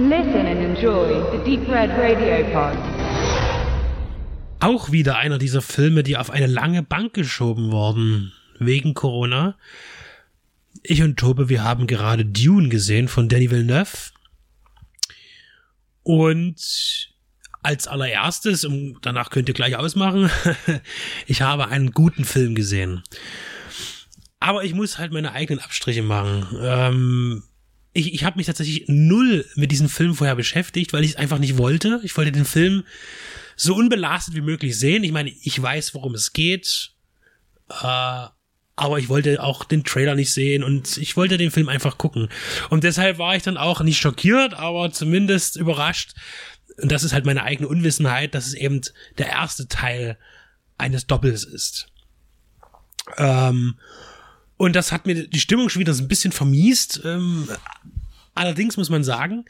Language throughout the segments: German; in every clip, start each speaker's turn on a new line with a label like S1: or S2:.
S1: Listen and enjoy the Deep Red Radio Pod.
S2: Auch wieder einer dieser Filme, die auf eine lange Bank geschoben wurden. Wegen Corona. Ich und Tobe, wir haben gerade Dune gesehen von Danny Villeneuve. Und als allererstes, und danach könnt ihr gleich ausmachen, ich habe einen guten Film gesehen. Aber ich muss halt meine eigenen Abstriche machen. Ähm, ich ich habe mich tatsächlich null mit diesem Film vorher beschäftigt, weil ich es einfach nicht wollte. Ich wollte den Film so unbelastet wie möglich sehen. Ich meine, ich weiß, worum es geht. Äh, aber ich wollte auch den Trailer nicht sehen und ich wollte den Film einfach gucken. Und deshalb war ich dann auch nicht schockiert, aber zumindest überrascht. Und das ist halt meine eigene Unwissenheit, dass es eben der erste Teil eines Doppels ist. Ähm, und das hat mir die Stimmung schon wieder so ein bisschen vermiest. Ähm, allerdings muss man sagen,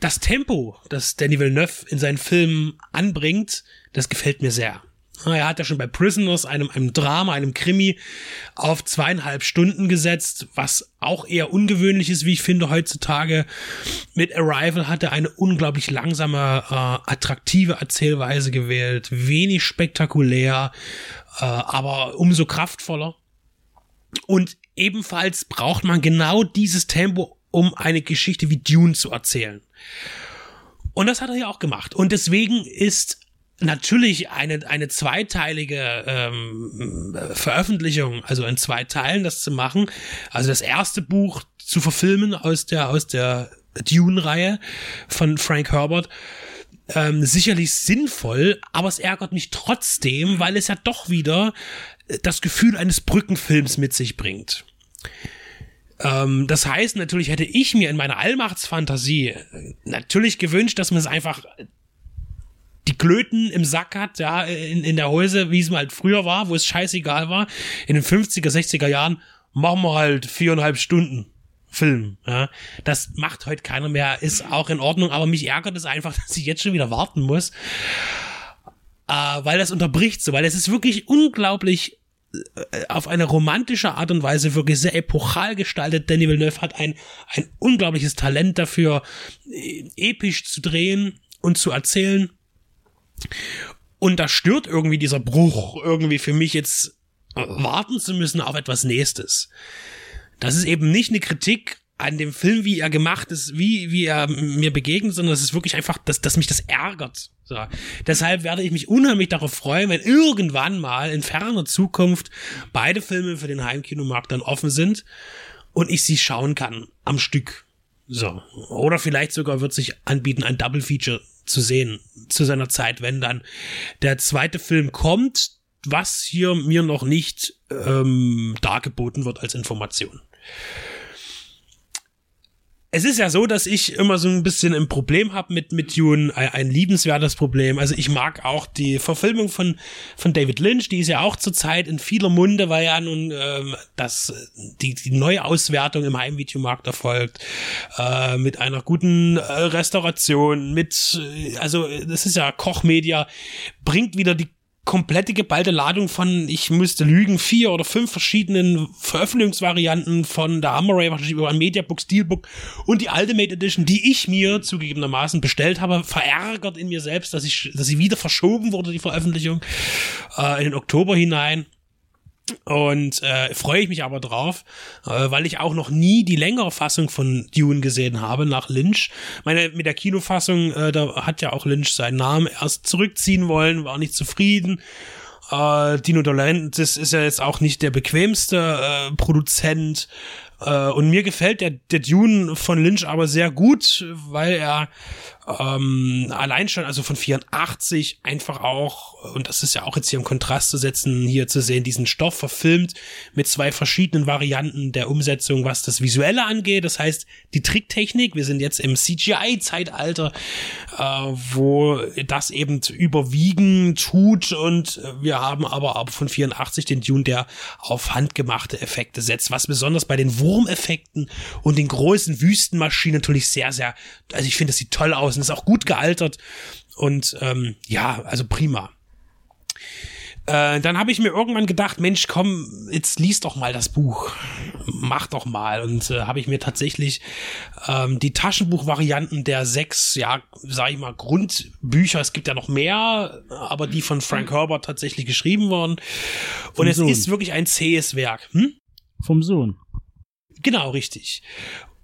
S2: das Tempo, das Danny Villeneuve in seinen Filmen anbringt, das gefällt mir sehr. Er hat ja schon bei Prisoners, einem, einem Drama, einem Krimi, auf zweieinhalb Stunden gesetzt, was auch eher ungewöhnlich ist, wie ich finde, heutzutage. Mit Arrival hat er eine unglaublich langsame, äh, attraktive Erzählweise gewählt, wenig spektakulär, äh, aber umso kraftvoller. Und ebenfalls braucht man genau dieses Tempo, um eine Geschichte wie Dune zu erzählen. Und das hat er ja auch gemacht. Und deswegen ist natürlich eine, eine zweiteilige ähm, Veröffentlichung, also in zwei Teilen das zu machen, also das erste Buch zu verfilmen aus der, aus der Dune-Reihe von Frank Herbert, ähm, sicherlich sinnvoll, aber es ärgert mich trotzdem, weil es ja doch wieder das Gefühl eines Brückenfilms mit sich bringt. Ähm, das heißt, natürlich hätte ich mir in meiner Allmachtsfantasie natürlich gewünscht, dass man es einfach die Klöten im Sack hat, ja, in, in der Häuse, wie es mal halt früher war, wo es scheißegal war. In den 50er, 60er Jahren machen wir halt viereinhalb Stunden Film. Ja. Das macht heute keiner mehr, ist auch in Ordnung, aber mich ärgert es einfach, dass ich jetzt schon wieder warten muss äh, weil das unterbricht so, weil es ist wirklich unglaublich äh, auf eine romantische Art und Weise wirklich sehr epochal gestaltet. Danny Villeneuve hat ein, ein unglaubliches Talent dafür, äh, episch zu drehen und zu erzählen. Und da stört irgendwie dieser Bruch irgendwie für mich jetzt warten zu müssen auf etwas Nächstes. Das ist eben nicht eine Kritik an dem Film, wie er gemacht ist, wie, wie er mir begegnet, sondern es ist wirklich einfach, dass, dass mich das ärgert. So. Deshalb werde ich mich unheimlich darauf freuen, wenn irgendwann mal in ferner Zukunft beide Filme für den Heimkinomarkt dann offen sind und ich sie schauen kann am Stück. So. Oder vielleicht sogar wird sich anbieten, ein Double Feature zu sehen zu seiner Zeit, wenn dann der zweite Film kommt, was hier mir noch nicht ähm, dargeboten wird als Information es ist ja so, dass ich immer so ein bisschen ein Problem habe mit mit Dune, ein, liebenswertes Problem. Also ich mag auch die Verfilmung von von David Lynch, die ist ja auch zurzeit in vieler Munde, weil ja nun ähm, das die die Neuauswertung im Heimvideomarkt erfolgt äh, mit einer guten äh, Restauration, mit äh, also das ist ja Kochmedia bringt wieder die komplette geballte Ladung von, ich müsste lügen, vier oder fünf verschiedenen Veröffentlichungsvarianten von der Armory, wahrscheinlich über ein Mediabook, Steelbook und die Ultimate Edition, die ich mir zugegebenermaßen bestellt habe, verärgert in mir selbst, dass ich, dass sie wieder verschoben wurde, die Veröffentlichung, äh, in den Oktober hinein. Und äh, freue ich mich aber drauf, äh, weil ich auch noch nie die längere Fassung von Dune gesehen habe nach Lynch. Meine mit der Kinofassung, äh, da hat ja auch Lynch seinen Namen erst zurückziehen wollen, war nicht zufrieden. Äh, Dino Dolentis ist ja jetzt auch nicht der bequemste äh, Produzent. Äh, und mir gefällt der, der Dune von Lynch aber sehr gut, weil er ähm, allein schon, also von 84 einfach auch, und das ist ja auch jetzt hier im Kontrast zu setzen, hier zu sehen, diesen Stoff verfilmt mit zwei verschiedenen Varianten der Umsetzung, was das Visuelle angeht. Das heißt, die Tricktechnik, wir sind jetzt im CGI-Zeitalter, äh, wo das eben überwiegen tut und wir haben aber auch von 84 den Dune, der auf handgemachte Effekte setzt, was besonders bei den Wurmeffekten und den großen Wüstenmaschinen natürlich sehr, sehr, also ich finde, das sieht toll aus und ist auch gut gealtert und ähm, ja, also prima. Äh, dann habe ich mir irgendwann gedacht, Mensch, komm, jetzt lies doch mal das Buch. Mach doch mal. Und äh, habe ich mir tatsächlich ähm, die Taschenbuchvarianten der sechs, ja, sag ich mal, Grundbücher, es gibt ja noch mehr, aber die von Frank Herbert tatsächlich geschrieben worden. Und Vom es Sohn. ist wirklich ein zähes Werk. Hm?
S3: Vom Sohn.
S2: Genau, richtig.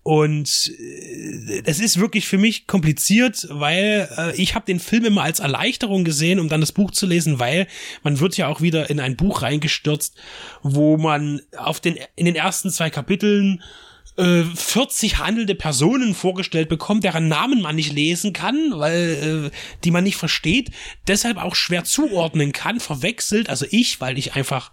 S2: Und äh, es ist wirklich für mich kompliziert, weil äh, ich habe den Film immer als Erleichterung gesehen, um dann das Buch zu lesen, weil man wird ja auch wieder in ein Buch reingestürzt, wo man auf den in den ersten zwei Kapiteln 40 äh, handelnde Personen vorgestellt bekommt, deren Namen man nicht lesen kann, weil äh, die man nicht versteht, deshalb auch schwer zuordnen kann, verwechselt, also ich, weil ich einfach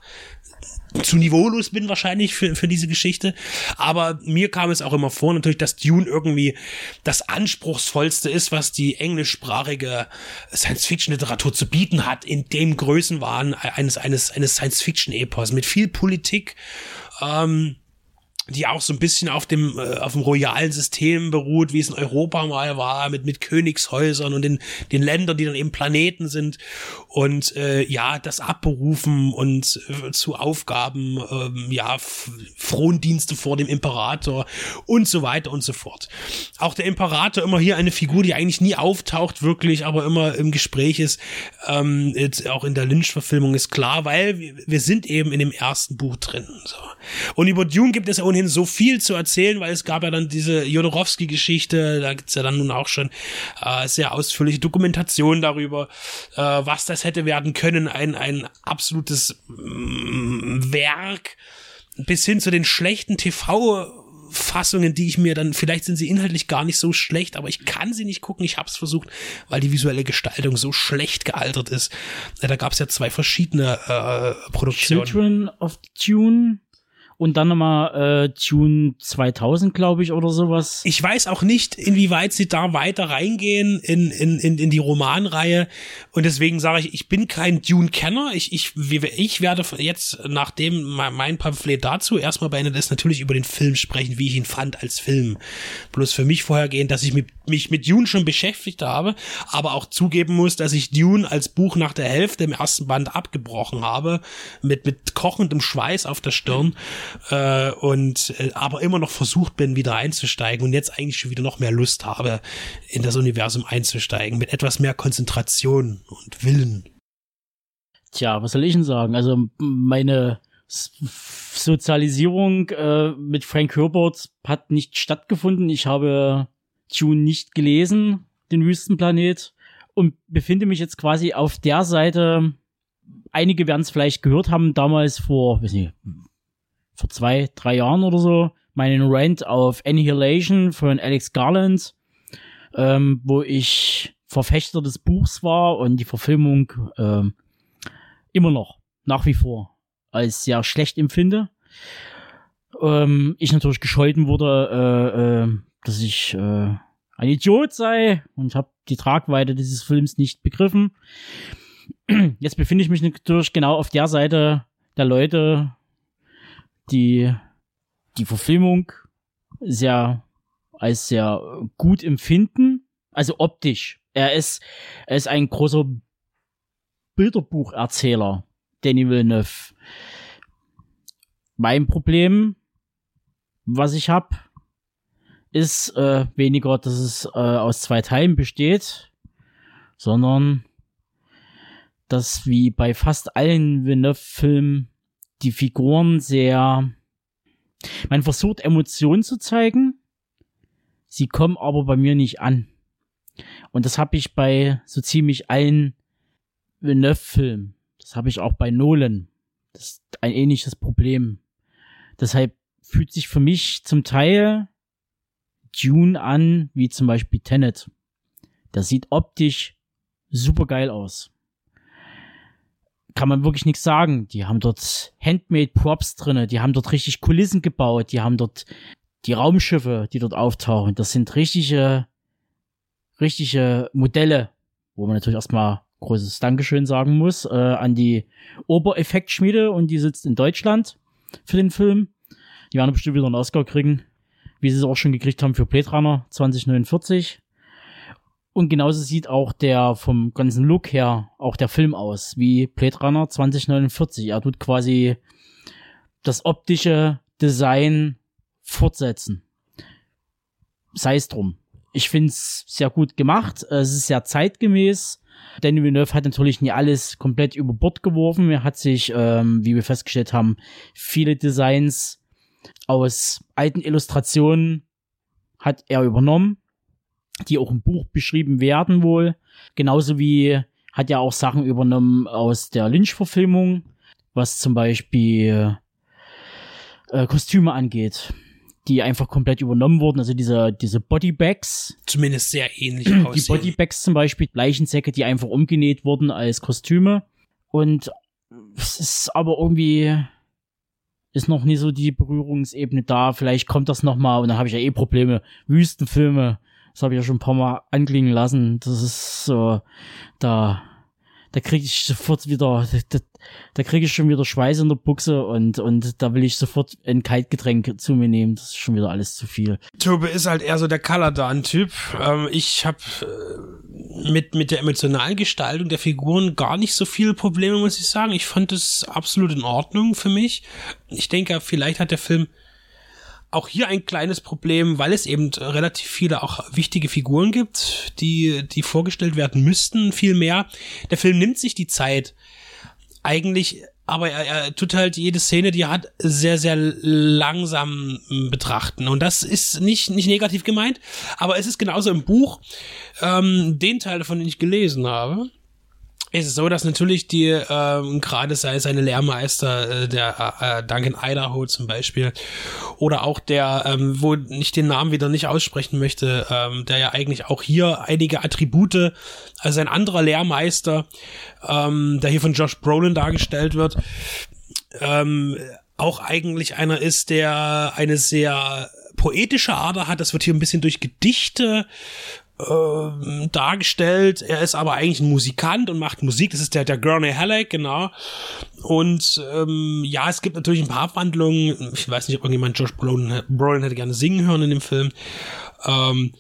S2: zu niveaulos bin wahrscheinlich für, für diese Geschichte. Aber mir kam es auch immer vor, natürlich, dass Dune irgendwie das anspruchsvollste ist, was die englischsprachige Science-Fiction-Literatur zu bieten hat, in dem Größenwahn eines, eines, eines Science-Fiction-Epos mit viel Politik. Ähm, die auch so ein bisschen auf dem äh, auf dem royalen System beruht, wie es in Europa mal war, mit mit Königshäusern und den den Ländern, die dann eben Planeten sind und äh, ja das abberufen und äh, zu Aufgaben ähm, ja Frondienste vor dem Imperator und so weiter und so fort. Auch der Imperator immer hier eine Figur, die eigentlich nie auftaucht wirklich, aber immer im Gespräch ist. Ähm, jetzt auch in der Lynch-Verfilmung ist klar, weil wir, wir sind eben in dem ersten Buch drin. So. Und über Dune gibt es ja ohnehin so viel zu erzählen, weil es gab ja dann diese Jodorowsky-Geschichte, da gibt's ja dann nun auch schon äh, sehr ausführliche Dokumentation darüber, äh, was das hätte werden können. Ein, ein absolutes mm, Werk bis hin zu den schlechten TV- Fassungen, die ich mir dann, vielleicht sind sie inhaltlich gar nicht so schlecht, aber ich kann sie nicht gucken. Ich habe es versucht, weil die visuelle Gestaltung so schlecht gealtert ist. Da gab es ja zwei verschiedene äh, Produktionen.
S3: Children of Tune und dann nochmal äh, Tune 2000, glaube ich, oder sowas.
S2: Ich weiß auch nicht, inwieweit sie da weiter reingehen in, in, in, in die Romanreihe. Und deswegen sage ich, ich bin kein Dune-Kenner. Ich, ich, ich werde jetzt, nachdem mein Pamphlet dazu erstmal beendet ist, natürlich über den Film sprechen, wie ich ihn fand als Film. Bloß für mich vorhergehend, dass ich mich, mich mit Dune schon beschäftigt habe, aber auch zugeben muss, dass ich Dune als Buch nach der Hälfte im ersten Band abgebrochen habe, mit, mit kochendem Schweiß auf der Stirn äh, und äh, aber immer noch versucht bin, wieder einzusteigen und jetzt eigentlich schon wieder noch mehr Lust habe, in das Universum einzusteigen, mit etwas mehr Konzentration und Willen.
S3: Tja, was soll ich denn sagen? Also meine Sozialisierung äh, mit Frank Herbert hat nicht stattgefunden. Ich habe June nicht gelesen, den Wüstenplanet, und befinde mich jetzt quasi auf der Seite. Einige werden es vielleicht gehört haben, damals vor, weiß nicht, vor zwei, drei Jahren oder so meinen Rant auf Annihilation von Alex Garland, ähm, wo ich Verfechter des Buchs war und die Verfilmung ähm, immer noch, nach wie vor, als sehr schlecht empfinde. Ähm, ich natürlich gescholten wurde, äh, äh, dass ich äh, ein Idiot sei und habe die Tragweite dieses Films nicht begriffen. Jetzt befinde ich mich natürlich genau auf der Seite der Leute, die, die Verfilmung sehr, als sehr gut empfinden. Also optisch. Er ist, er ist ein großer Bilderbucherzähler, Danny Villeneuve. Mein Problem, was ich habe, ist äh, weniger, dass es äh, aus zwei Teilen besteht, sondern dass wie bei fast allen Villeneuve-Filmen die Figuren sehr, man versucht Emotionen zu zeigen, sie kommen aber bei mir nicht an. Und das habe ich bei so ziemlich allen Villeneuve-Filmen. Das habe ich auch bei Nolan. Das ist ein ähnliches Problem. Deshalb fühlt sich für mich zum Teil Dune an, wie zum Beispiel Tenet. Das sieht optisch super geil aus kann man wirklich nichts sagen. Die haben dort Handmade Props drinne, die haben dort richtig Kulissen gebaut, die haben dort die Raumschiffe, die dort auftauchen. Das sind richtige, richtige Modelle, wo man natürlich erstmal großes Dankeschön sagen muss äh, an die Obereffektschmiede und die sitzt in Deutschland für den Film. Die werden bestimmt wieder einen Oscar kriegen, wie sie es auch schon gekriegt haben für Blade Runner 2049. Und genauso sieht auch der vom ganzen Look her auch der Film aus, wie Blade Runner 2049. Er tut quasi das optische Design fortsetzen. Sei es drum. Ich find's sehr gut gemacht. Es ist sehr zeitgemäß. Danny Villeneuve hat natürlich nie alles komplett über Bord geworfen. Er hat sich, ähm, wie wir festgestellt haben, viele Designs aus alten Illustrationen hat er übernommen, die auch im Buch beschrieben werden wohl. Genauso wie hat er auch Sachen übernommen aus der Lynch-Verfilmung, was zum Beispiel äh, Kostüme angeht, die einfach komplett übernommen wurden. Also diese, diese Bodybags.
S2: Zumindest sehr ähnlich
S3: Die
S2: aussehen.
S3: Bodybags zum Beispiel, Leichensäcke, die einfach umgenäht wurden als Kostüme. Und es ist aber irgendwie ist noch nie so die Berührungsebene da. Vielleicht kommt das noch mal und dann habe ich ja eh Probleme. Wüstenfilme, das habe ich ja schon ein paar Mal anklingen lassen. Das ist so, da, da kriege ich sofort wieder, da, da kriege ich schon wieder Schweiß in der Buchse und, und da will ich sofort ein Kaltgetränk zu mir nehmen. Das ist schon wieder alles zu viel.
S2: Tobe ist halt eher so der Caladan-Typ. Ähm, ich habe äh, mit, mit der emotionalen Gestaltung der Figuren gar nicht so viele Probleme, muss ich sagen. Ich fand es absolut in Ordnung für mich. Ich denke, vielleicht hat der Film auch hier ein kleines Problem, weil es eben relativ viele auch wichtige Figuren gibt, die, die vorgestellt werden müssten, viel mehr. Der Film nimmt sich die Zeit, eigentlich, aber er, er tut halt jede Szene, die er hat, sehr, sehr langsam m, betrachten. Und das ist nicht, nicht negativ gemeint, aber es ist genauso im Buch, ähm, den Teil davon, den ich gelesen habe. Es ist so, dass natürlich die, ähm, gerade sei seine Lehrmeister, äh, der äh, Duncan Idaho zum Beispiel, oder auch der, ähm, wo ich den Namen wieder nicht aussprechen möchte, ähm, der ja eigentlich auch hier einige Attribute, also ein anderer Lehrmeister, ähm, der hier von Josh Brolin dargestellt wird, ähm, auch eigentlich einer ist, der eine sehr poetische Ader hat. Das wird hier ein bisschen durch Gedichte ähm, dargestellt. Er ist aber eigentlich ein Musikant und macht Musik. Das ist der, der Gurney Halleck, genau. Und ähm, ja, es gibt natürlich ein paar Abwandlungen. Ich weiß nicht, ob irgendjemand Josh Brolin, Brolin hätte gerne singen hören in dem Film. Ähm,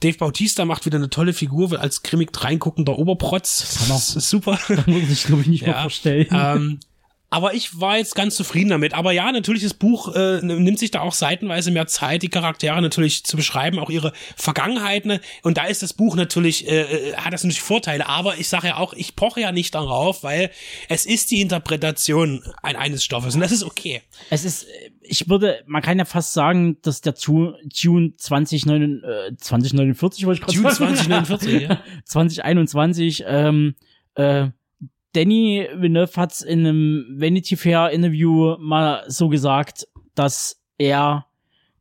S2: Dave Bautista macht wieder eine tolle Figur, wird als grimmig reinguckender Oberprotz. Das ist super.
S3: Da muss ich, glaube ich, nicht mehr
S2: Ja,
S3: vorstellen.
S2: ähm, aber ich war jetzt ganz zufrieden damit. Aber ja, natürlich, das Buch äh, nimmt sich da auch seitenweise mehr Zeit, die Charaktere natürlich zu beschreiben, auch ihre Vergangenheiten. Und da ist das Buch natürlich, äh, äh, hat das natürlich Vorteile. Aber ich sage ja auch, ich poche ja nicht darauf, weil es ist die Interpretation ein, eines Stoffes. Und das ist okay.
S3: Es ist, ich würde, man kann ja fast sagen, dass der Ju- June 2049, äh, 2049 wollte ich gerade
S2: June
S3: sagen.
S2: 2049, ja.
S3: 2021, ähm, äh, Danny Villeneuve hat's in einem Vanity Fair Interview mal so gesagt, dass er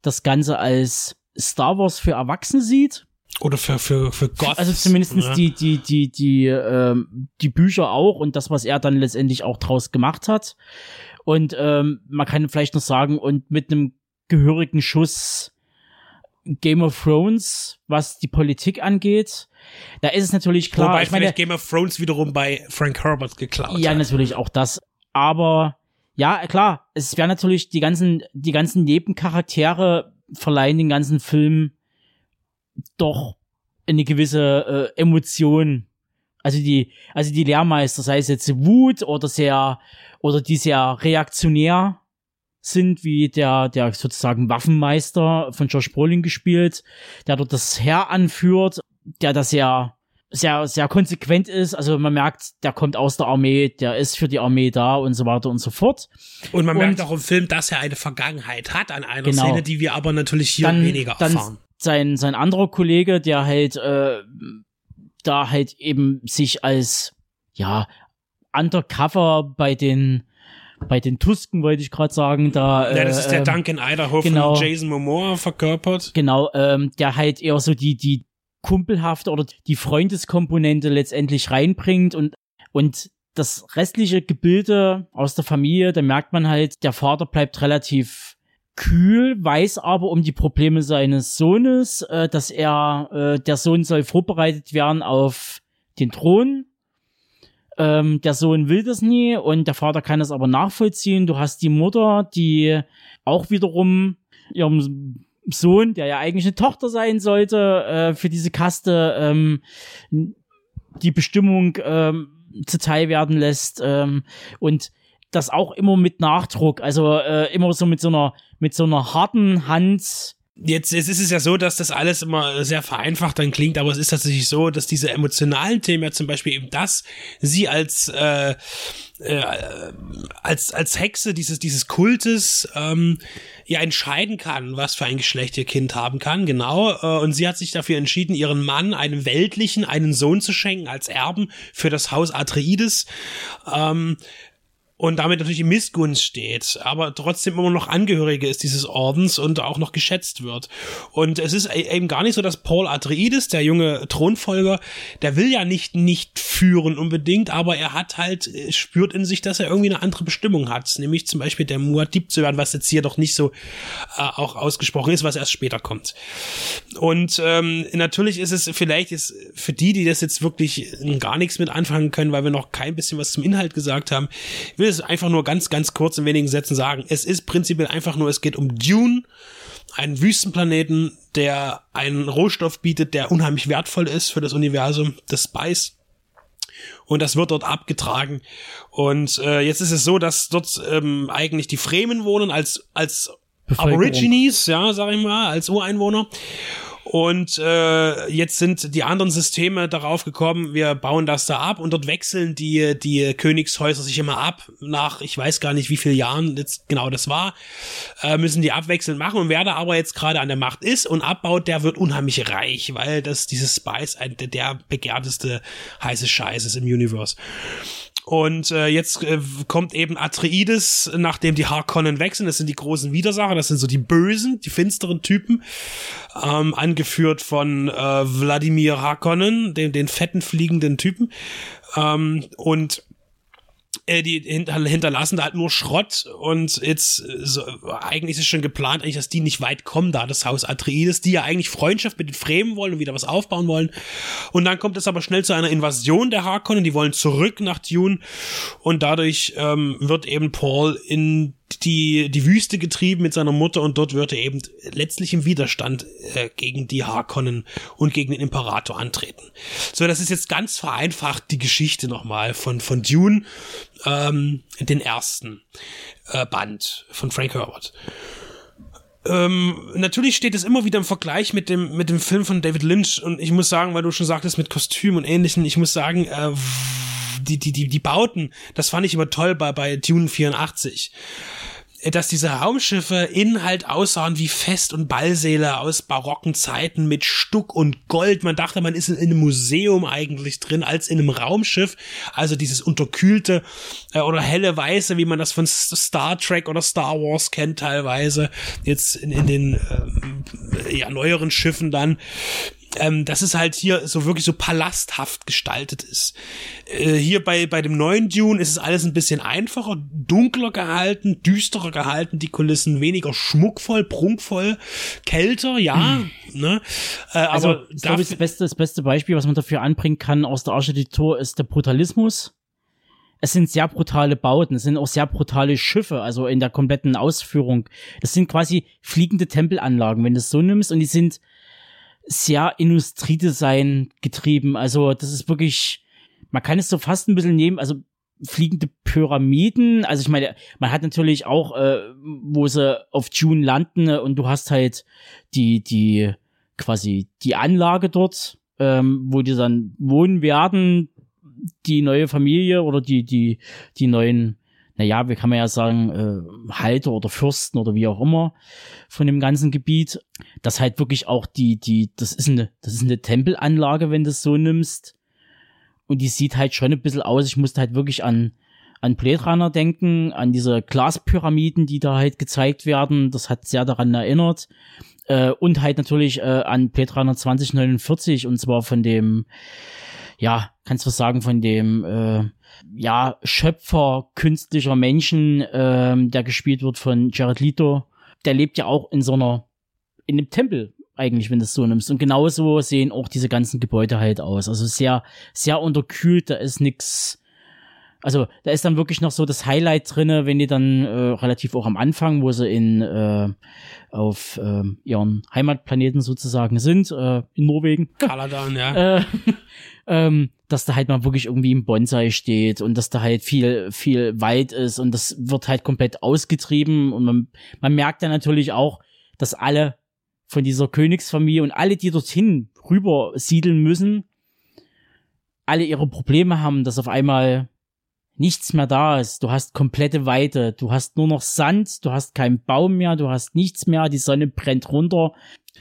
S3: das Ganze als Star Wars für Erwachsene sieht.
S2: Oder für, für, für Gott.
S3: Also zumindestens
S2: ja.
S3: die, die, die, die, ähm, die Bücher auch und das, was er dann letztendlich auch draus gemacht hat. Und ähm, man kann vielleicht noch sagen, und mit einem gehörigen Schuss Game of Thrones, was die Politik angeht, da ist es natürlich klar.
S2: Wobei
S3: ich meine,
S2: vielleicht Game of Thrones wiederum bei Frank Herbert geklaut
S3: ja,
S2: hat.
S3: natürlich auch das. Aber ja, klar, es wäre natürlich die ganzen, die ganzen Nebencharaktere verleihen den ganzen Film doch eine gewisse äh, Emotion. Also die, also die Lehrmeister, sei es jetzt Wut oder sehr, oder die sehr reaktionär sind, wie der, der sozusagen Waffenmeister von Josh Brolin gespielt, der dort das Heer anführt, der das sehr, sehr, sehr konsequent ist. Also man merkt, der kommt aus der Armee, der ist für die Armee da und so weiter und so fort.
S2: Und man
S3: Und-
S2: merkt auch im Film, dass er eine Vergangenheit hat an einer
S3: Genau.
S2: Szene, die wir aber natürlich hier
S3: dann,
S2: weniger
S3: dann
S2: erfahren.
S3: sein, sein anderer Kollege, der halt, äh, da halt eben sich als, ja, Undercover bei den, bei den Tusken, wollte ich gerade sagen, da,
S2: ja, das ist der
S3: ähm,
S2: Duncan Idaho
S3: genau.
S2: von Jason Momoa verkörpert.
S3: Genau, ähm, der halt eher so die, die kumpelhafte oder die Freundeskomponente letztendlich reinbringt und, und das restliche Gebilde aus der Familie, da merkt man halt, der Vater bleibt relativ kühl, weiß aber um die Probleme seines Sohnes, äh, dass er, äh, der Sohn soll vorbereitet werden auf den Thron. Ähm, der Sohn will das nie und der Vater kann es aber nachvollziehen. Du hast die Mutter, die auch wiederum ihrem Sohn, der ja eigentlich eine Tochter sein sollte, äh, für diese Kaste ähm, die Bestimmung ähm, zuteil werden lässt ähm, und das auch immer mit Nachdruck, also äh, immer so mit so einer mit so einer harten Hand
S2: Jetzt, jetzt ist es ja so, dass das alles immer sehr vereinfacht dann klingt, aber es ist tatsächlich so, dass diese emotionalen Themen ja zum Beispiel eben das, sie als äh, äh, als als Hexe dieses dieses Kultes ähm, ja entscheiden kann, was für ein Geschlecht ihr Kind haben kann, genau. Äh, und sie hat sich dafür entschieden, ihren Mann einem weltlichen einen Sohn zu schenken als Erben für das Haus Atreides. Ähm, und damit natürlich in Missgunst steht, aber trotzdem immer noch Angehörige ist dieses Ordens und auch noch geschätzt wird. Und es ist e-, eben gar nicht so, dass Paul Atreides, der junge Thronfolger, der will ja nicht nicht führen unbedingt, aber er hat halt, äh, spürt in sich, dass er irgendwie eine andere Bestimmung hat, nämlich zum Beispiel der Muad'Dib zu werden, was jetzt hier doch nicht so äh, auch ausgesprochen ist, was erst später kommt. Und ähm, natürlich ist es vielleicht ist für die, die das jetzt wirklich gar nichts mit anfangen können, weil wir noch kein bisschen was zum Inhalt gesagt haben, will es einfach nur ganz, ganz kurz in wenigen Sätzen sagen. Es ist prinzipiell einfach nur, es geht um Dune, einen Wüstenplaneten, der einen Rohstoff bietet, der unheimlich wertvoll ist für das Universum, das Spice. Und das wird dort abgetragen. Und äh, jetzt ist es so, dass dort ähm, eigentlich die Fremen wohnen als als Aborigines, ja, sag ich mal, als Ureinwohner. Und äh, jetzt sind die anderen Systeme darauf gekommen, wir bauen das da ab und dort wechseln die, die Königshäuser sich immer ab. Nach, ich weiß gar nicht, wie viele Jahren jetzt genau das war, äh, müssen die abwechselnd machen. Und wer da aber jetzt gerade an der Macht ist und abbaut, der wird unheimlich reich, weil das dieses Spice ein, der begehrteste heiße Scheiß ist im Universe. Und äh, jetzt äh, kommt eben Atreides, nachdem die Harkonnen wechseln. Das sind die großen Widersacher, das sind so die bösen, die finsteren Typen, ähm, angeführt von äh, Wladimir Harkonnen, den, den fetten fliegenden Typen. Ähm, und äh, die hinterlassen da halt nur Schrott und jetzt so, eigentlich ist es schon geplant, eigentlich, dass die nicht weit kommen da, das Haus Atreides, die ja eigentlich Freundschaft mit den Fremen wollen und wieder was aufbauen wollen. Und dann kommt es aber schnell zu einer Invasion der Harkonnen, die wollen zurück nach Dune und dadurch ähm, wird eben Paul in die, die Wüste getrieben mit seiner Mutter und dort wird er eben letztlich im Widerstand äh, gegen die Harkonnen und gegen den Imperator antreten. So, das ist jetzt ganz vereinfacht die Geschichte nochmal von, von Dune, ähm, den ersten äh, Band von Frank Herbert. Ähm, natürlich steht es immer wieder im Vergleich mit dem, mit dem Film von David Lynch und ich muss sagen, weil du schon sagtest mit Kostüm und ähnlichen, ich muss sagen, äh, die, die, die, die Bauten, das fand ich immer toll bei, bei Dune 84 dass diese Raumschiffe innen halt aussahen wie Fest- und Ballsäle aus barocken Zeiten mit Stuck und Gold. Man dachte, man ist in, einem Museum eigentlich drin, als in einem Raumschiff. Also dieses unterkühlte äh, oder helle Weiße, wie man das von Star Trek oder Star Wars kennt teilweise. Jetzt in, in den äh, ja, neueren Schiffen dann ähm, dass es halt hier so wirklich so palasthaft gestaltet ist. Äh, hier bei, bei dem neuen Dune ist es alles ein bisschen einfacher, dunkler gehalten, düsterer gehalten, die Kulissen weniger schmuckvoll, prunkvoll, kälter, ja, mhm. ne?
S3: Äh, also, aber ich glaube, das beste, das beste Beispiel, was man dafür anbringen kann aus der Architektur, ist der Brutalismus es sind sehr brutale Bauten, es sind auch sehr brutale Schiffe, also in der kompletten Ausführung. Das sind quasi fliegende Tempelanlagen, wenn du es so nimmst, und die sind sehr Industriedesign getrieben. Also das ist wirklich, man kann es so fast ein bisschen nehmen, also fliegende Pyramiden. Also ich meine, man hat natürlich auch, äh, wo sie auf June landen und du hast halt die, die quasi die Anlage dort, ähm, wo die dann wohnen werden, die neue Familie oder die, die, die neuen naja, wie kann man ja sagen, äh, Halter oder Fürsten oder wie auch immer von dem ganzen Gebiet, dass halt wirklich auch die, die, das ist eine, das ist eine Tempelanlage, wenn du es so nimmst. Und die sieht halt schon ein bisschen aus. Ich musste halt wirklich an, an Blade denken, an diese Glaspyramiden, die da halt gezeigt werden. Das hat sehr daran erinnert. Äh, und halt natürlich äh, an Blade Runner 2049 und zwar von dem, ja, kannst du was sagen, von dem, äh, ja, Schöpfer künstlicher Menschen, ähm, der gespielt wird von Jared Leto. Der lebt ja auch in so einer, in einem Tempel eigentlich, wenn du es so nimmst. Und genauso sehen auch diese ganzen Gebäude halt aus. Also sehr, sehr unterkühlt, da ist nix, Also da ist dann wirklich noch so das Highlight drinne, wenn die dann äh, relativ auch am Anfang, wo sie in äh, auf äh, ihren Heimatplaneten sozusagen sind, äh, in Norwegen.
S2: Kaladan, ja.
S3: Äh, ähm, dass da halt mal wirklich irgendwie ein Bonsai steht und dass da halt viel, viel Wald ist und das wird halt komplett ausgetrieben und man, man merkt dann natürlich auch, dass alle von dieser Königsfamilie und alle, die dorthin rüber siedeln müssen, alle ihre Probleme haben, dass auf einmal nichts mehr da ist. Du hast komplette Weite. Du hast nur noch Sand. Du hast keinen Baum mehr. Du hast nichts mehr. Die Sonne brennt runter.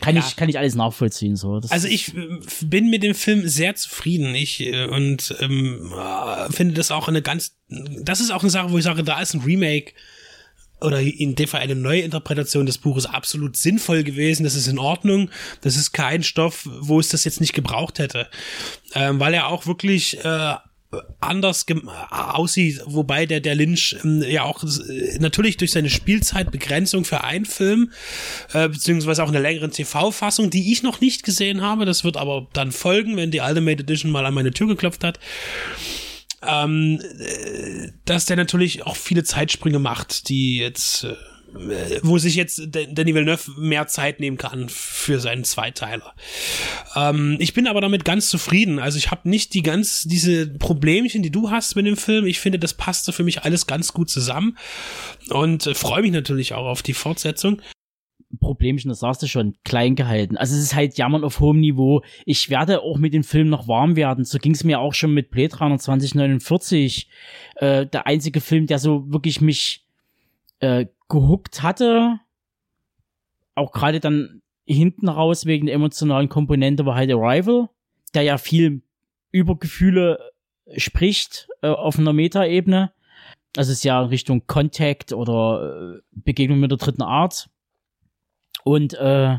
S3: Kann
S2: Ja.
S3: ich, kann ich alles nachvollziehen, so. Das
S2: Also ich äh, bin mit dem Film sehr zufrieden. Ich äh, und ähm, äh, finde das auch eine ganz, das ist auch eine Sache, wo ich sage, da ist ein Remake oder in dem Fall eine Neuinterpretation des Buches absolut sinnvoll gewesen. Das ist in Ordnung. Das ist kein Stoff, wo es das jetzt nicht gebraucht hätte, ähm, weil er auch wirklich äh, anders gem- aussieht, wobei der der Lynch ähm, ja auch äh, natürlich durch seine Spielzeitbegrenzung für einen Film äh, beziehungsweise auch in der längeren TV-Fassung, die ich noch nicht gesehen habe, das wird aber dann folgen, wenn die Ultimate Edition mal an meine Tür geklopft hat. Ähm, äh, dass der natürlich auch viele Zeitsprünge macht, die jetzt äh, wo sich jetzt Dan- Danny Villeneuve mehr Zeit nehmen kann für seinen Zweiteiler. Ähm, ich bin aber damit ganz zufrieden. Also ich habe nicht die ganz diese Problemchen, die du hast mit dem Film. Ich finde, das passte für mich alles ganz gut zusammen und äh, freue mich natürlich auch auf die Fortsetzung.
S3: Problemchen, das sagst du schon, klein gehalten. Also es ist halt Jammern auf hohem Niveau. Ich werde auch mit dem Film noch warm werden. So ging es mir auch schon mit Blade Runner 2049. Äh, der einzige Film, der so wirklich mich äh, gehuckt hatte. Auch gerade dann hinten raus wegen der emotionalen Komponente war halt Arrival, der ja viel über Gefühle spricht äh, auf einer Metaebene. Also es ist ja Richtung Contact oder äh, Begegnung mit der dritten Art und äh,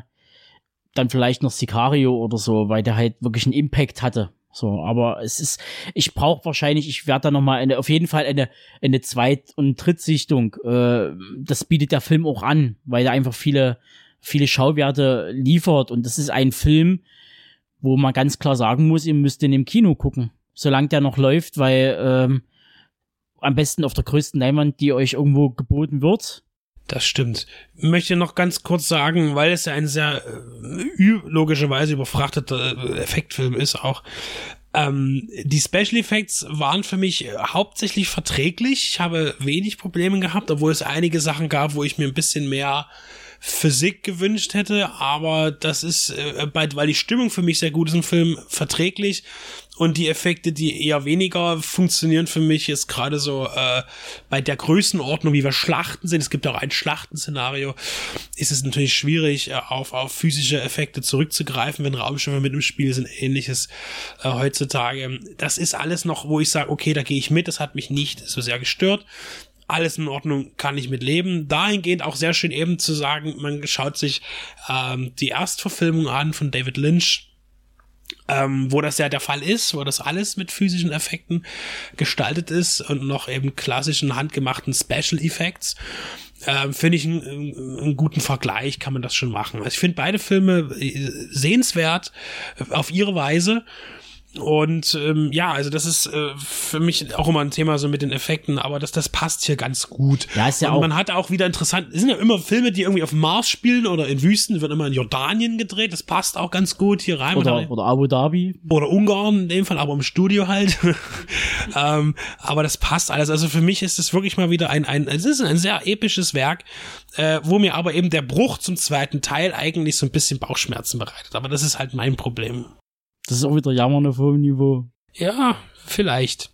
S3: dann vielleicht noch Sicario oder so, weil der halt wirklich einen Impact hatte. So, aber es ist, ich brauche wahrscheinlich, ich werde da noch mal eine, auf jeden Fall eine eine Zweit- und Drittsichtung. Äh, das bietet der Film auch an, weil er einfach viele viele Schauwerte liefert und das ist ein Film, wo man ganz klar sagen muss, ihr müsst ihn im Kino gucken, solange der noch läuft, weil ähm, am besten auf der größten Leinwand, die euch irgendwo geboten wird.
S2: Das stimmt. Ich möchte noch ganz kurz sagen, weil es ja ein sehr äh, logischerweise überfrachteter äh, Effektfilm ist auch. Ähm, die Special Effects waren für mich äh, hauptsächlich verträglich. Ich habe wenig Probleme gehabt, obwohl es einige Sachen gab, wo ich mir ein bisschen mehr Physik gewünscht hätte, aber das ist, äh, bei, weil die Stimmung für mich sehr gut ist im Film, verträglich und die Effekte, die eher weniger funktionieren für mich, ist gerade so äh, bei der Größenordnung, wie wir Schlachten sind, es gibt auch ein Schlachtenszenario, ist es natürlich schwierig, äh, auf, auf physische Effekte zurückzugreifen, wenn Raumschiffe mit im Spiel sind, ähnliches äh, heutzutage. Das ist alles noch, wo ich sage, okay, da gehe ich mit, das hat mich nicht so sehr gestört. Alles in Ordnung, kann ich mit leben. Dahingehend auch sehr schön eben zu sagen, man schaut sich ähm, die Erstverfilmung an von David Lynch, ähm, wo das ja der Fall ist, wo das alles mit physischen Effekten gestaltet ist und noch eben klassischen handgemachten Special Effects. Ähm, finde ich einen, einen guten Vergleich, kann man das schon machen. Also ich finde beide Filme äh, sehenswert auf ihre Weise. Und ähm, ja, also das ist äh, für mich auch immer ein Thema so mit den Effekten, aber das, das passt hier ganz gut.
S3: Ja, ist ja
S2: und
S3: auch-
S2: man hat auch wieder interessant, es sind ja immer Filme, die irgendwie auf Mars spielen oder in Wüsten, wird immer in Jordanien gedreht, das passt auch ganz gut hier rein.
S3: Oder, oder Abu Dhabi.
S2: oder Ungarn in dem Fall, aber im Studio halt. ähm, aber das passt alles. Also für mich ist es wirklich mal wieder ein, ein es ist ein sehr episches Werk, äh, wo mir aber eben der Bruch zum zweiten Teil eigentlich so ein bisschen Bauchschmerzen bereitet. Aber das ist halt mein Problem.
S3: Das ist auch wieder Jammern auf hohem Niveau.
S2: Ja, vielleicht.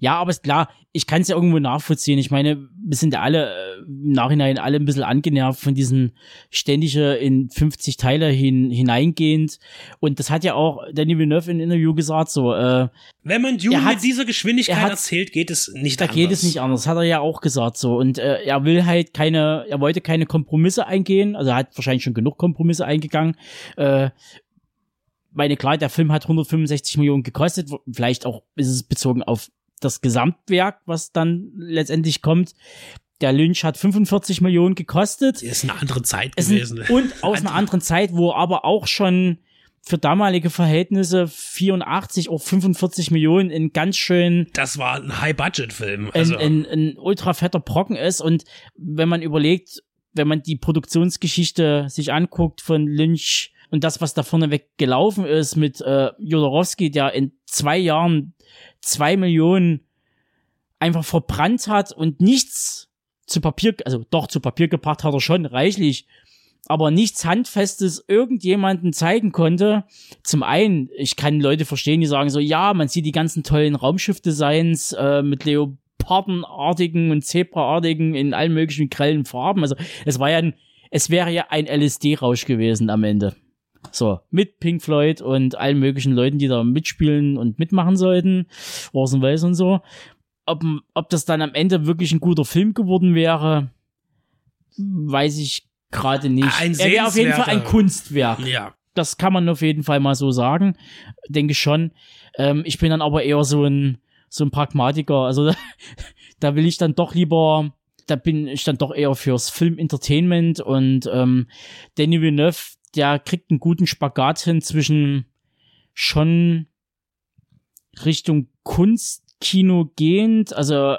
S3: Ja, aber ist klar, ich kann es ja irgendwo nachvollziehen. Ich meine, wir sind ja alle äh, im Nachhinein alle ein bisschen angenervt von diesen ständige in 50 Teile hin, hineingehend. Und das hat ja auch Danny Villeneuve in Interview gesagt, so, äh,
S2: Wenn man Dune mit dieser Geschwindigkeit
S3: er
S2: erzählt, geht es nicht
S3: da
S2: anders.
S3: geht es nicht anders. Hat er ja auch gesagt, so. Und äh, er will halt keine, er wollte keine Kompromisse eingehen. Also er hat wahrscheinlich schon genug Kompromisse eingegangen. Äh, meine, klar, der Film hat 165 Millionen gekostet. Vielleicht auch ist es bezogen auf das Gesamtwerk, was dann letztendlich kommt. Der Lynch hat 45 Millionen gekostet.
S2: Ist eine andere Zeit
S3: Es
S2: gewesen.
S3: und aus einer anderen Zeit, wo aber auch schon für damalige Verhältnisse 84 oder 45 Millionen in ganz schön
S2: Das war ein High-Budget-Film.
S3: ein,
S2: Also,
S3: ein, ein ultra fetter Brocken ist. Und wenn man überlegt, wenn man die Produktionsgeschichte sich anguckt von Lynch und das, was da vorneweg gelaufen ist mit äh, Jodorowsky, der in zwei Jahren zwei Millionen einfach verbrannt hat und nichts zu Papier, also doch zu Papier gebracht hat er schon reichlich, aber nichts Handfestes irgendjemanden zeigen konnte. Zum einen, ich kann Leute verstehen, die sagen so, ja, man sieht die ganzen tollen Raumschiff-Designs äh, mit Leopardenartigen und Zebraartigen in allen möglichen grellen Farben. Also es war ja ein, es wäre ja ein LSD-Rausch gewesen am Ende. So, mit Pink Floyd und allen möglichen Leuten, die da mitspielen und mitmachen sollten. Orson Welles und so. Ob, ob das dann am Ende wirklich ein guter Film geworden wäre, weiß ich gerade nicht.
S2: Ein
S3: er wäre auf jeden Fall ein Kunstwerk.
S2: ja.
S3: Das kann man auf jeden Fall mal so sagen. Denke schon. Ähm, ich bin dann aber eher so ein, so ein Pragmatiker. Also da, da will ich dann doch lieber, da bin ich dann doch eher fürs Film-Entertainment und ähm, Danny Villeneuve, der kriegt einen guten Spagat hin zwischen schon Richtung Kunstkino gehend, also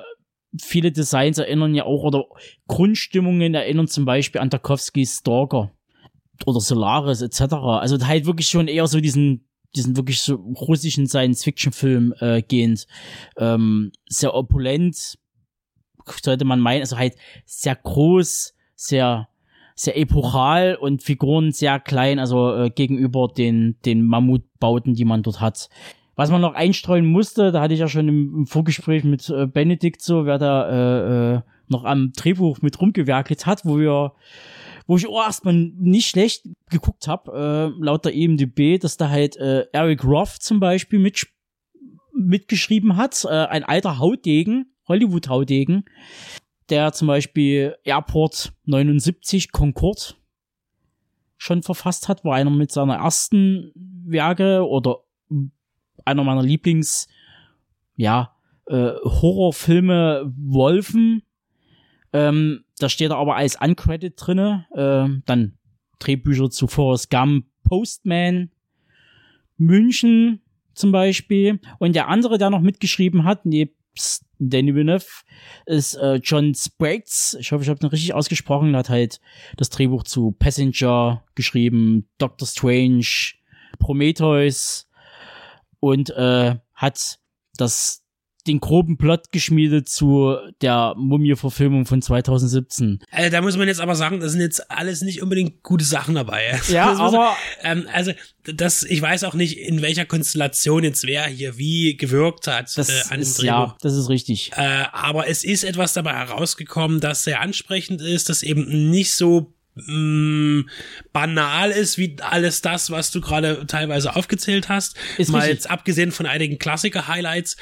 S3: viele Designs erinnern ja auch, oder Grundstimmungen erinnern zum Beispiel an Tarkovskys Stalker oder Solaris etc. Also halt wirklich schon eher so diesen diesen wirklich so russischen Science-Fiction-Film äh, gehend. Ähm, sehr opulent, sollte man meinen, also halt sehr groß, sehr sehr epochal und Figuren sehr klein, also äh, gegenüber den den Mammutbauten, die man dort hat. Was man noch einstreuen musste, da hatte ich ja schon im, im Vorgespräch mit äh, Benedikt so, wer da äh, äh, noch am Drehbuch mit rumgewerkelt hat, wo wir wo ich auch erstmal nicht schlecht geguckt habe, äh, laut der IMDb, dass da halt äh, Eric Roth zum Beispiel mit, mitgeschrieben hat, äh, ein alter Hautdegen, Hollywood-Hautdegen, der zum Beispiel Airport 79 Concorde schon verfasst hat, war einer mit seiner ersten Werke oder einer meiner Lieblings, ja, äh, Horrorfilme Wolfen. Ähm, da steht er aber als Uncredit drinne. Ähm, dann Drehbücher zu Forrest Gump, Postman, München zum Beispiel. Und der andere, der noch mitgeschrieben hat, nebst Danny Villeneuve, ist äh, John Sprates. Ich hoffe, ich habe den richtig ausgesprochen. Er hat halt das Drehbuch zu Passenger geschrieben, Doctor Strange, Prometheus und äh, hat das den groben Plot geschmiedet zu der Mumie-Verfilmung von 2017.
S2: Also, da muss man jetzt aber sagen, da sind jetzt alles nicht unbedingt gute Sachen dabei.
S3: Ja,
S2: Das
S3: aber
S2: ähm, also das, ich weiß auch nicht, in welcher Konstellation jetzt wer hier wie gewirkt hat
S3: das
S2: äh, an dem
S3: ist,
S2: Drehbuch.
S3: ja, das ist richtig.
S2: Äh, aber es ist etwas dabei herausgekommen, das sehr ansprechend ist, das eben nicht so mh, banal ist wie alles das, was du gerade teilweise aufgezählt hast.
S3: Ist
S2: Mal
S3: richtig.
S2: jetzt abgesehen von einigen Klassiker-Highlights.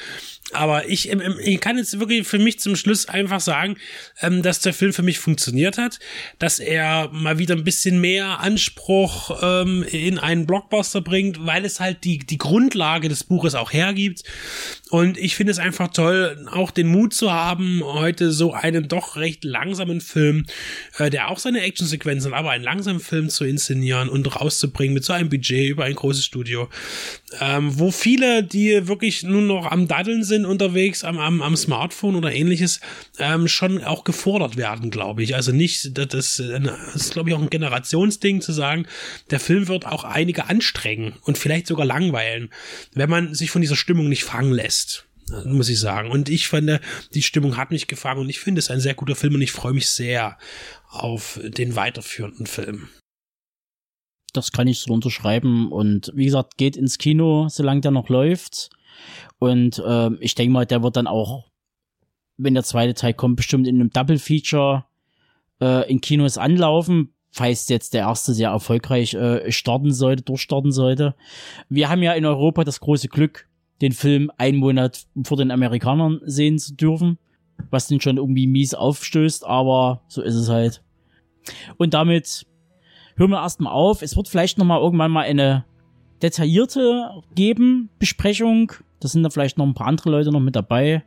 S2: Aber ich, ich kann jetzt wirklich für mich zum Schluss einfach sagen, ähm, dass der Film für mich funktioniert hat, dass er mal wieder ein bisschen mehr Anspruch ähm, in einen Blockbuster bringt, weil es halt die, die Grundlage des Buches auch hergibt. Und ich finde es einfach toll, auch den Mut zu haben, heute so einen doch recht langsamen Film, äh, der auch seine Actionsequenzen, hat, aber einen langsamen Film zu inszenieren und rauszubringen mit so einem Budget über ein großes Studio, ähm, wo viele, die wirklich nur noch am Daddeln sind unterwegs, am, am, am Smartphone oder ähnliches, ähm, schon auch gefordert werden, glaube ich. Also nicht, das, das ist, glaube ich, auch ein Generationsding zu sagen, der Film wird auch einige anstrengen und vielleicht sogar langweilen, wenn man sich von dieser Stimmung nicht fangen lässt. Muss ich sagen. Und ich fand, die Stimmung hat mich gefangen und ich finde es ein sehr guter Film und ich freue mich sehr auf den weiterführenden Film.
S3: Das kann ich so unterschreiben. Und wie gesagt, geht ins Kino, solange der noch läuft. Und ähm, ich denke mal, der wird dann auch, wenn der zweite Teil kommt, bestimmt in einem Double Feature äh, in Kinos anlaufen, falls jetzt der erste sehr erfolgreich äh, starten sollte, durchstarten sollte. Wir haben ja in Europa das große Glück, den Film einen Monat vor den Amerikanern sehen zu dürfen, was den schon irgendwie mies aufstößt, aber so ist es halt. Und damit hören wir erstmal auf. Es wird vielleicht noch mal irgendwann mal eine detaillierte geben, Besprechung. Da sind da vielleicht noch ein paar andere Leute noch mit dabei.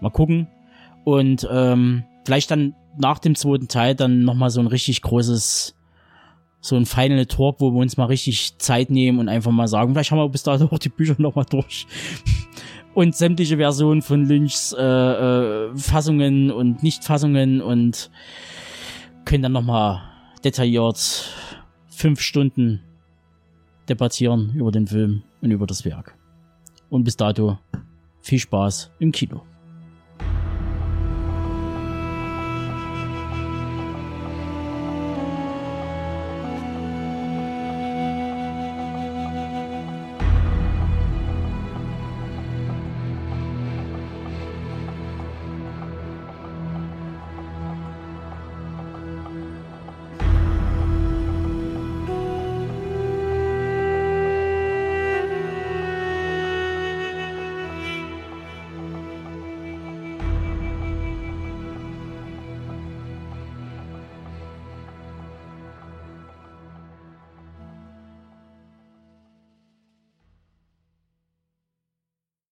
S3: Mal gucken. Und ähm, vielleicht dann nach dem zweiten Teil dann noch mal so ein richtig großes so ein Final Talk, wo wir uns mal richtig Zeit nehmen und einfach mal sagen, vielleicht haben wir bis dahin auch die Bücher nochmal durch. Und sämtliche Versionen von Lynchs äh, äh, Fassungen und Nichtfassungen und können dann nochmal detailliert fünf Stunden debattieren über den Film und über das Werk. Und bis dato viel Spaß im Kino.